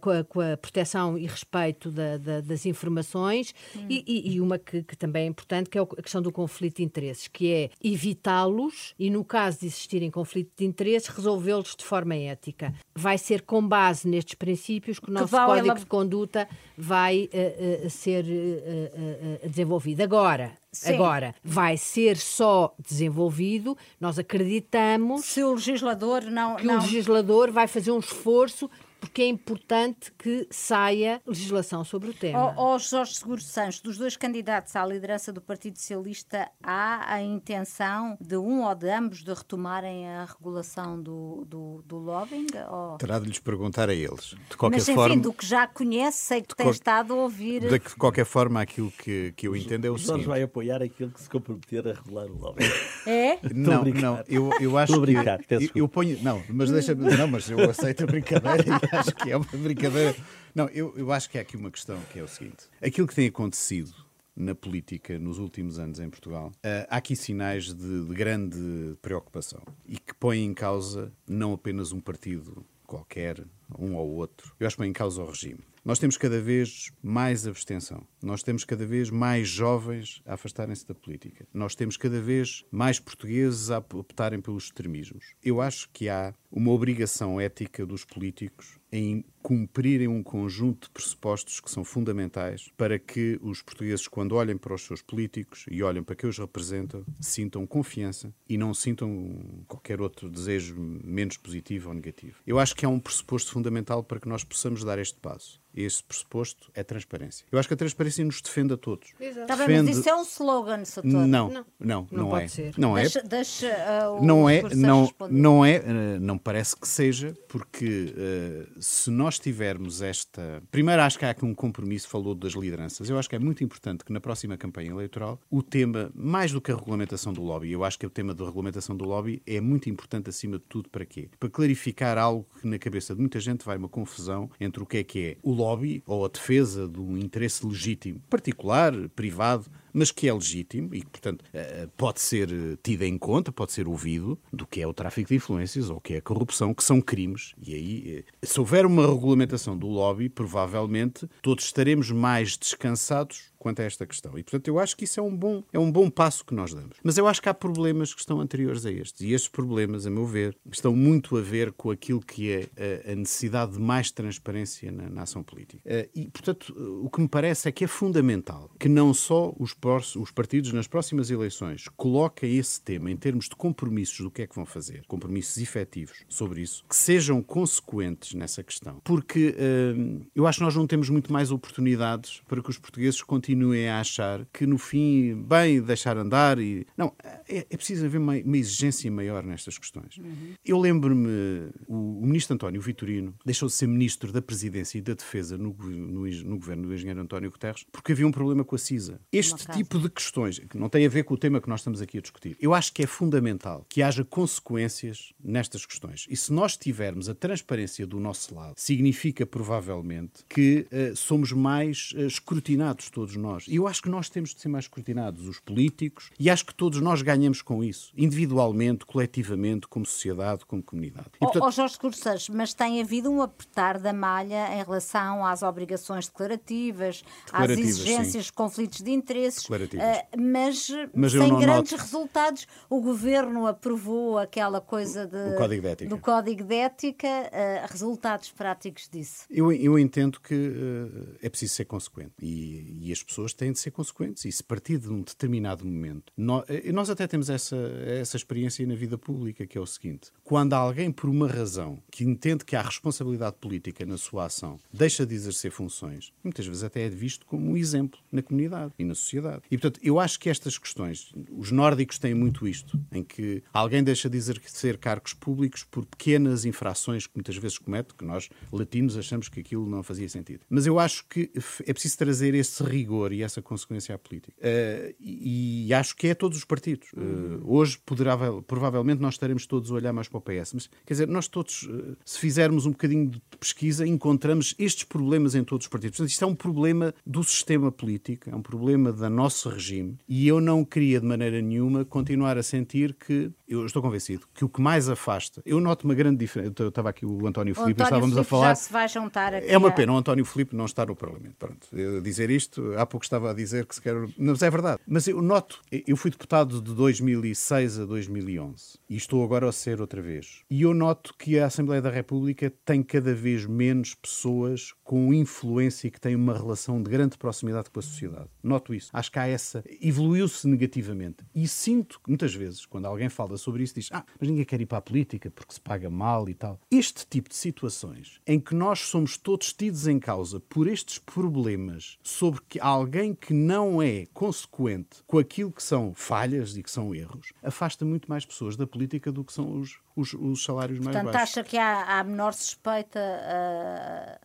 com, a, com, a, proteção e respeito da, da, das informações, hum. e, e, uma que, que, também é importante, que é a questão do conflito de interesses, que é evitá-los e, no caso de existirem conflito de interesses, resolvê-los de forma ética. Vai ser com base nestes princípios que o nosso que código ela... de conduta vai uh, uh, ser uh, desenvolvido. Agora, Sim. Agora, vai ser só desenvolvido, nós acreditamos. Se o legislador não. Que não... o legislador vai fazer um esforço porque é importante que saia legislação sobre o tema. Ó oh, Jorge Seguro Santos, dos dois candidatos à liderança do Partido Socialista, há a intenção de um ou de ambos de retomarem a regulação do, do, do lobbying? Ou... Terá de lhes perguntar a eles. De qualquer Mas, enfim, forma, do que já conhece, sei que tem estado a ouvir. De qualquer forma, aquilo que, que eu entendo é o Jorge seguinte. vai apoiar aquilo que se comprometer a regular o lobbying. É? Não, não, eu, eu acho Estou a brincar, que... Eu, eu ponho... Não, mas deixa-me... Não, mas eu aceito a brincadeira acho que é uma brincadeira. Não, eu, eu acho que há aqui uma questão que é o seguinte: aquilo que tem acontecido na política nos últimos anos em Portugal, uh, há aqui sinais de, de, grande preocupação e que põem em causa não apenas um partido qualquer, um ou outro, eu acho que põe em causa o regime. Nós temos cada vez mais abstenção. Nós temos cada vez mais jovens a afastarem-se da política. Nós temos cada vez mais portugueses a optarem pelos extremismos. Eu acho que há uma obrigação ética dos políticos em cumprirem um conjunto de pressupostos que são fundamentais para que os portugueses, quando olhem para os seus políticos e olhem para quem os representam, sintam confiança e não sintam qualquer outro desejo menos positivo ou negativo. Eu acho que é um pressuposto fundamental para que nós possamos dar este passo. Esse pressuposto é transparência. Eu acho que a transparência nos defende a todos. Exato. Tá bem, mas isso é um slogan, Soutor. Não, não, não, não, não é. Ser. Não deixa, é. Deixa, uh, não é, não, não é, uh, não parece que seja, porque uh, se nós tivermos esta. Primeiro, acho que há aqui um compromisso, falou das lideranças. Eu acho que é muito importante que na próxima campanha eleitoral o tema, mais do que a regulamentação do lobby, eu acho que o tema da regulamentação do lobby é muito importante acima de tudo para quê? Para clarificar algo que na cabeça de muita gente vai uma confusão entre o que é que é o lobby ou a defesa de um interesse legítimo, particular, privado, mas que é legítimo e que, portanto, eh, pode ser eh, tido em conta, pode ser ouvido, do que é o tráfico de influências ou o que é a corrupção, que são crimes. E aí, eh, se houver uma regulamentação do lobby, provavelmente todos estaremos mais descansados quanto a esta questão. E, portanto, eu acho que isso é um bom, é um bom passo que nós damos. Mas eu acho que há problemas que estão anteriores a estes. E estes problemas, a meu ver, estão muito a ver com aquilo que é a necessidade de mais transparência na, na ação política. E, portanto, o que me parece é que é fundamental que não só os os partidos nas próximas eleições coloquem esse tema em termos de compromissos do que é que vão fazer, compromissos efetivos sobre isso, que sejam consequentes nessa questão. Porque hum, eu acho que nós não temos muito mais oportunidades para que os portugueses continuem a achar que no fim, bem, deixar andar e. Não, é, é preciso haver uma, uma, exigência maior nestas questões. Uhum. Eu lembro-me, o, o, ministro António Vitorino deixou de ser ministro da Presidência e da Defesa no, no, no governo do engenheiro António Guterres porque havia um problema com a CISA. Este tipo de questões, que não tem a ver com o tema que nós estamos aqui a discutir, eu acho que é fundamental que haja consequências nestas questões. E se nós tivermos a transparência do nosso lado, significa provavelmente que uh, somos mais uh, escrutinados, todos nós. E eu acho que nós temos de ser mais escrutinados, os políticos, e acho que todos nós ganhamos com isso, individualmente, coletivamente, como sociedade, como comunidade. E, portanto... oh, oh, Jorge Cursas, mas tem havido um apertar da malha em relação às obrigações declarativas, declarativas às exigências, sim. conflitos de interesses Uh, mas, mas sem grandes noto. resultados. O governo aprovou aquela coisa de, código de do Código de Ética, uh, resultados práticos disso. Eu, eu entendo que uh, é preciso ser consequente e, e, as, pessoas têm de ser consequentes. E se partir de um determinado momento. Nós, nós até temos essa, essa experiência na vida pública, que é o seguinte: quando alguém, por uma razão, que entende que há responsabilidade política na sua ação, deixa de exercer funções, muitas vezes até é visto como um exemplo na comunidade e na sociedade. E, portanto, eu acho que estas questões, os nórdicos têm muito isto, em que alguém deixa de exercer cargos públicos por pequenas infrações que muitas vezes comete, que nós, latinos, achamos que aquilo não fazia sentido. Mas eu acho que é preciso trazer esse rigor e essa consequência à política. Uh, e, e, acho que é todos os partidos. Uh, hoje, poderá, provavelmente, nós estaremos todos a olhar mais para o PS, mas, quer dizer, nós todos, uh, se fizermos um bocadinho de pesquisa, encontramos estes problemas em todos os partidos. Portanto, isto é um problema do sistema político, é um problema do nosso regime, e eu não queria, de maneira nenhuma, continuar a sentir que, eu estou convencido, que o que mais afasta, eu noto uma grande diferença, eu estava aqui o António Filipe, estávamos Filipe a falar... Já se vai juntar aqui é uma pena o António Filipe não estar no Parlamento. Pronto, dizer isto, há pouco estava a dizer que se quer... Mas é verdade. Mas eu noto, eu fui deputado de 2006 a 2011 e estou agora a ser outra vez. E eu noto que a Assembleia da República tem cada vez menos pessoas com influência e que têm uma relação de grande proximidade com a sociedade. Noto isso. Acho que há essa. Evoluiu-se negativamente. E sinto que muitas vezes, quando alguém fala sobre isso, diz: Ah, mas ninguém quer ir para a política porque se paga mal e tal. Este tipo de situações em que nós somos todos tidos em causa por estes problemas sobre que alguém que não é consequente com aquilo que são falhas e que são erros, afasta muito mais pessoas da política do que são os, os, os salários Portanto, mais baixos. Portanto, acha que há, há menor suspeita a,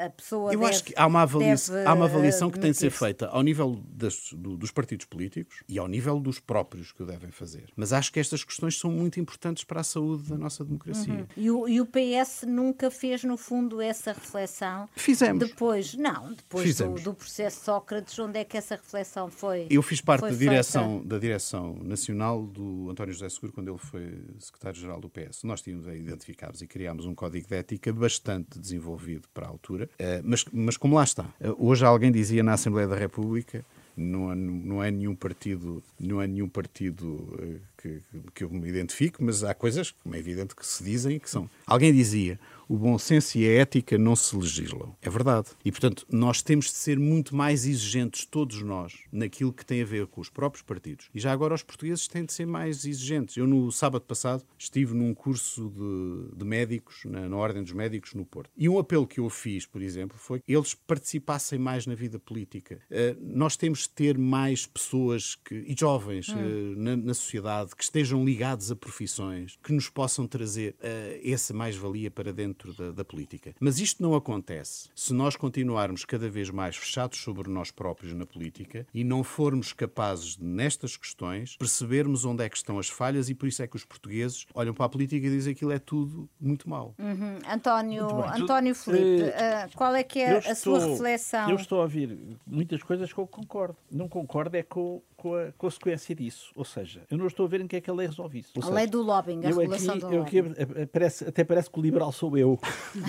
a, a pessoa Eu deve, acho que há uma avaliação, deve, há uma avaliação que tem de ser feita ao nível das- do- dos partidos políticos e ao nível dos próprios que o devem fazer. Mas acho que estas questões são muito importantes para a saúde da nossa democracia. E o, e o PS nunca fez, no fundo, essa reflexão. Fizemos. Depois, não, depois do, do processo Sócrates, onde é que essa reflexão foi? Eu fiz parte da direção, da direção nacional do António José Seguro quando ele foi secretário-geral do PS. Nós tínhamos a identificar-nos e criámos um código de ética bastante desenvolvido para a altura. Eh, mas, mas como lá está, eh, hoje alguém dizia na Assembleia da República não, não é nenhum partido, não é nenhum partido eh, que, que eu me identifique, mas há coisas, como é evidente, que se dizem que são. Alguém dizia: o bom senso e a ética não se legislam. É verdade. E, portanto, nós temos de ser muito mais exigentes, todos nós, naquilo que tem a ver com os próprios partidos. E já agora os portugueses têm de ser mais exigentes. Eu, no sábado passado, estive num curso de, de médicos, na, na Ordem dos Médicos, no Porto. E um apelo que eu fiz, por exemplo, foi que eles participassem mais na vida política. Eh, nós temos de ter mais pessoas que, e jovens eh, na, na sociedade que estejam ligados a profissões que nos possam trazer eh, essa mais-valia para dentro da, da política. Mas isto não acontece se nós continuarmos cada vez mais fechados sobre nós próprios na política e não formos capazes, de, nestas questões, percebermos onde é que estão as falhas e por isso é que os portugueses olham para a política e dizem que aquilo é tudo muito mau. Hum, António. António Filipe, Eh, ah, qual é que é Eu a sua estou- reflexão? Eu estou a ouvir muitas coisas que eu concordo. Não concordo é com, com a consequência disso. Ou seja, eu não estou a ver em que é que a lei resolve isso. Ou A seja, lei do lobbying, a eu regulação aqui, do eu aqui lobbying. eh, parece, até parece que o liberal sou eu,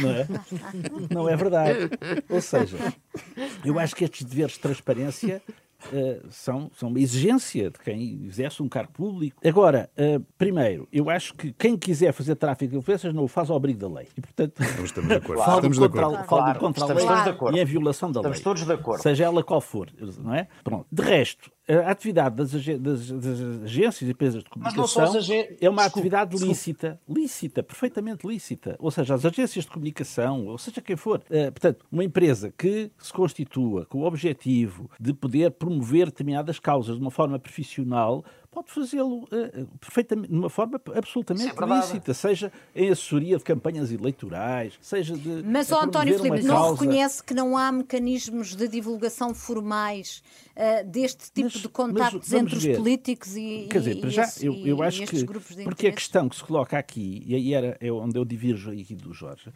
não é? não é verdade. Ou seja, eu acho que estes deveres de transparência eh, são, são uma exigência de quem exerce um cargo público. Agora, eh, primeiro, eu acho que quem quiser fazer tráfico de influências não o faz ao abrigo da lei. E, portanto, Estamos de acordo. falo Estamos de contra, acordo. a- falo Claro, contra a estamos lei todos de acordo. e em violação da Estamos lei. todos de acordo. Seja ela qual for, não é? Pronto. De resto, a atividade das, age- das- das agências e empresas de comunicação é uma atividade lícita, lícita, perfeitamente lícita. Ou seja, as agências de comunicação, ou seja quem for, eh, portanto, uma empresa que se constitua com o objetivo de poder promover determinadas causas de uma forma profissional, pode fazê-lo eh, perfeitamente, de uma forma absolutamente é lícita, seja em assessoria de campanhas eleitorais, seja de. Mas, ó, António Filipe, não causa. reconhece que não há mecanismos de divulgação formais ah, deste tipo Mas- de contactos entre os ver. políticos e, Quer dizer, e, para já, esse- eu, eu acho que. Porque a questão que se coloca aqui, e aí era, é onde eu divirjo aqui do Jorge,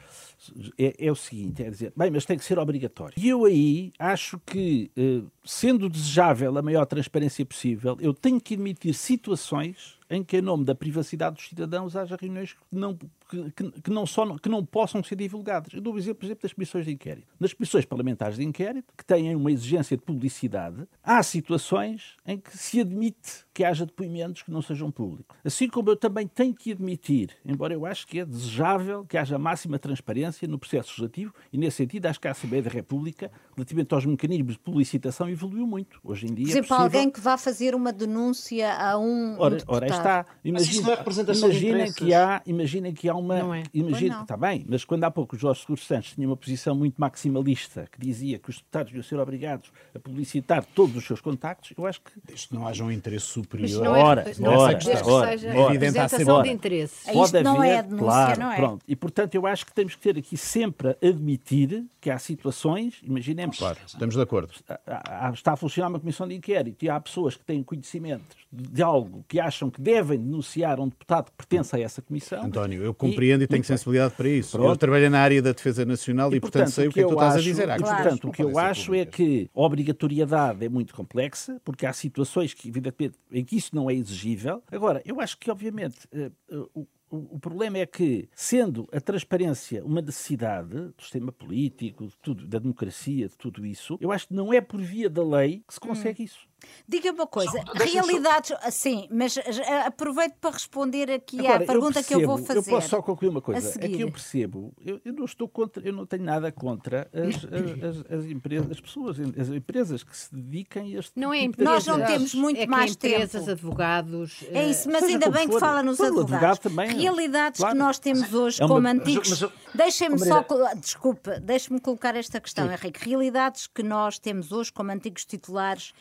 é, é o seguinte: é dizer, bem, mas tem que ser obrigatório. E eu aí acho que, eh, sendo desejável a maior transparência possível, eu tenho que admitir situações em que, em nome da privacidade dos cidadãos, haja reuniões que não, que, que, não, só, que não possam ser divulgadas. Eu dou o exemplo, por exemplo, das comissões de inquérito. Nas comissões parlamentares de inquérito, que têm uma exigência de publicidade, há situações em que se admite que haja depoimentos que não sejam públicos. Assim como eu também tenho que admitir, embora eu acho que é desejável que haja máxima transparência no processo legislativo, e nesse sentido acho que a Assembleia da República, relativamente aos mecanismos de publicitação, evoluiu muito. Hoje em dia. Por exemplo, é possível... alguém que vá fazer uma denúncia a um. Ora, um ora está. Imagina, é representação imaginem que há, imaginem que há uma. Não é. Imagina, está bem, mas quando há pouco o Jorge Seguro Santos tinha uma posição muito maximalista, que dizia que os deputados deviam ser obrigados a publicitar todos os seus contactos, eu acho que. Isto não haja um interesse Mas superior. não é, Ora, não ora, é desde que ora, seja ora. Representação de. É Pode isto não haver, é a denúncia, claro, não é? Pronto. E portanto eu acho que temos que ter aqui sempre a admitir que há situações, imaginemos, Claro, estamos de acordo. há- está a funcionar uma comissão de inquérito e há pessoas que têm conhecimento de algo que acham que devem denunciar a um deputado que pertence a essa comissão. António, eu compreendo e, tenho muito bem. sensibilidade para isso. Eu Pronto. trabalhei na área da defesa nacional e, portanto, sei o que é que tu eu estás a acho- dizer. Há e, portanto, o que eu acho é que a obrigatoriedade é muito complexa, porque há situações que, evidentemente, em que isso não é exigível. Agora, eu acho que, obviamente, eh, o, o- o problema é que, sendo a transparência uma necessidade do sistema político, de tudo, da democracia, de tudo isso, eu acho que não é por via da lei que se consegue Hum. isso. Diga uma coisa, só- realidades. Sim, mas eh, aproveito para responder aqui Agora, à pergunta que eu vou percebo- fazer. Eu posso só concluir uma coisa. a É que eu percebo, eu, eu não estou contra, eu não tenho nada contra as, as, as- as empresas, as pessoas, as empresas que se dediquem a este Não é tipo de empresas. Nós não temos muito é que mais empresas, tempo. advogados. É eh, isso, mas seja ainda bem que for, fala nos advogados. advogado também, Realidades claro. que nós temos hoje É uma- como mas- antigos. mas eu- Deixem-me só. Desculpa, deixe-me colocar esta questão, Henrique. Realidades que nós temos hoje como antigos titulares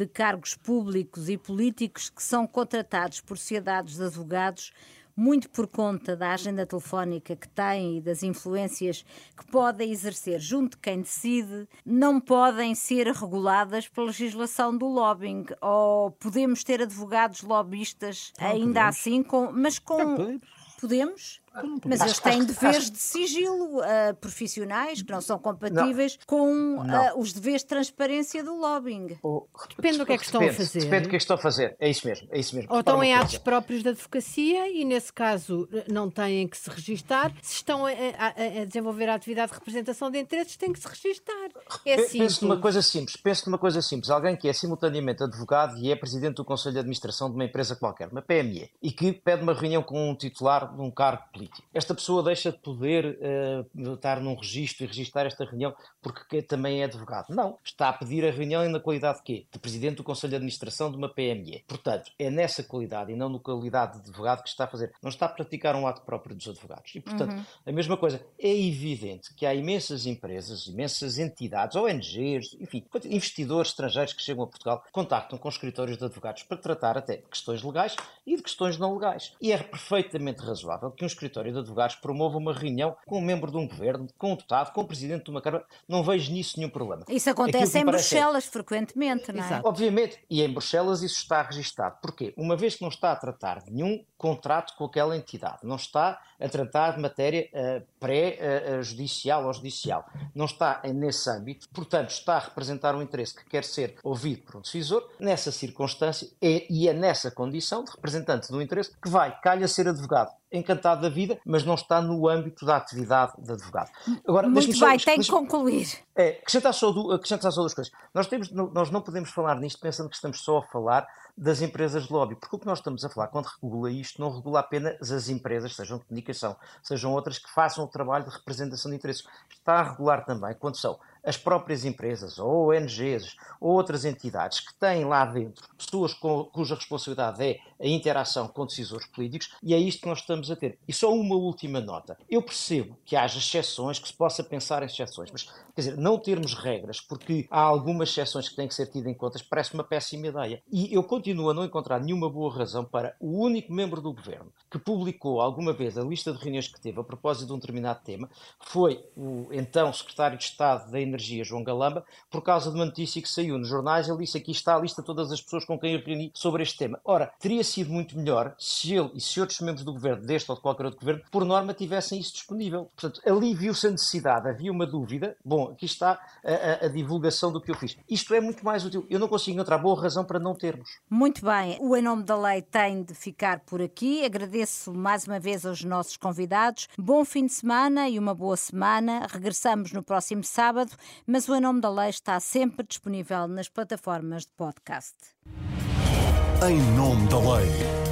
de cargos públicos e políticos que são contratados por sociedades de advogados. Muito por conta da agenda telefónica que têm e das influências que podem exercer junto de quem decide, não podem ser reguladas pela legislação do lobbying. Ou podemos ter advogados lobbyistas ainda assim, com, mas com. Não, podemos. Podemos? Mas eles têm deveres acho- de sigilo ah, profissionais que não são compatíveis com ah, os deveres de transparência do lobbying. Depende do que é que estão a Depende, fazer. Depende do que é que estão a fazer. É isso mesmo. É isso mesmo. Ou estão em atos próprios da advocacia e, nesse caso, não têm que se registar. Se estão a, a- a desenvolver a atividade de representação de interesses, têm que se registar. É Pe- simples. Penso numa coisa simples, penso numa coisa simples. Alguém que é simultaneamente advogado e é presidente do Conselho de Administração de uma empresa qualquer, uma PME, e que pede uma reunião com um titular de um cargo político. Esta pessoa deixa de poder eh, estar num registro e registrar esta reunião porque que- também é advogado. Não. Está a pedir a reunião na qualidade de quê? De presidente do Conselho de Administração de uma PME. Portanto, é nessa qualidade e não na qualidade de advogado que está a fazer. Não está a praticar um ato próprio dos advogados. E, portanto, a mesma coisa. É evidente que há imensas empresas, imensas entidades, ONGs, enfim, investidores estrangeiros que chegam a Portugal, contactam com escritórios de advogados para tratar até de questões legais e de questões não legais. E é perfeitamente razoável que um escritório de advogados promova uma reunião com um membro de um governo, com um deputado, com o presidente de uma Câmara. Não vejo nisso nenhum problema. Isso acontece em é- Bruxelas frequentemente, não é? Exato. Obviamente, e em Bruxelas isso está registado. Porquê? Uma vez que não está a tratar de nenhum contrato com aquela entidade, não está a tratar de matéria eh, pré-judicial ou judicial, não está nesse âmbito, portanto, está a representar um interesse que quer ser ouvido por um decisor, nessa circunstância, é, e é nessa condição de representante do interesse que vai, calha ser advogado. Encantado da vida, mas não está no âmbito da atividade de advogado. Agora, Muito deixa-me só- bem, tem que concluir. é, acrescentar só, du- acrescentar só duas coisas. Nós, temos, nós não podemos falar nisto pensando que estamos só a falar das empresas de lobby, porque o que nós estamos a falar quando regula isto não regula apenas as empresas, sejam de comunicação, sejam outras que façam o trabalho de representação de interesses. Está a regular também quando são as próprias empresas, ou ONGs, ou outras entidades que têm lá dentro pessoas com- cuja responsabilidade é a interação com decisores políticos, e é isto que nós estamos a ter. E só uma última nota. Eu percebo que haja exceções, que se possa pensar em exceções, mas, quer dizer, não termos regras, porque há algumas exceções que têm que ser tidas em conta, parece uma péssima ideia. E eu continuo a não encontrar nenhuma boa razão para o único membro do governo que publicou alguma vez a lista de reuniões que teve a propósito de um determinado tema foi o então secretário de Estado da Energia, João Galamba, por causa de uma notícia que saiu nos jornais. Ele disse aqui está a lista de todas as pessoas com quem eu reuni sobre este tema. Ora, teria sido muito melhor se ele e se outros membros do governo, deste ou de qualquer outro governo, por norma tivessem isso disponível. Portanto, ali viu-se a necessidade, havia uma dúvida. Bom, aqui está a, a, a divulgação do que eu fiz. Isto é muito mais útil. Eu não consigo encontrar boa razão para não termos. Muito bem. O Em Nome da Lei tem de ficar por aqui. Agradeço mais uma vez aos nossos convidados. Bom fim de semana e uma boa semana. Regressamos no próximo sábado, mas o Em Nome da Lei está sempre disponível nas plataformas de podcast. Em nome da lei.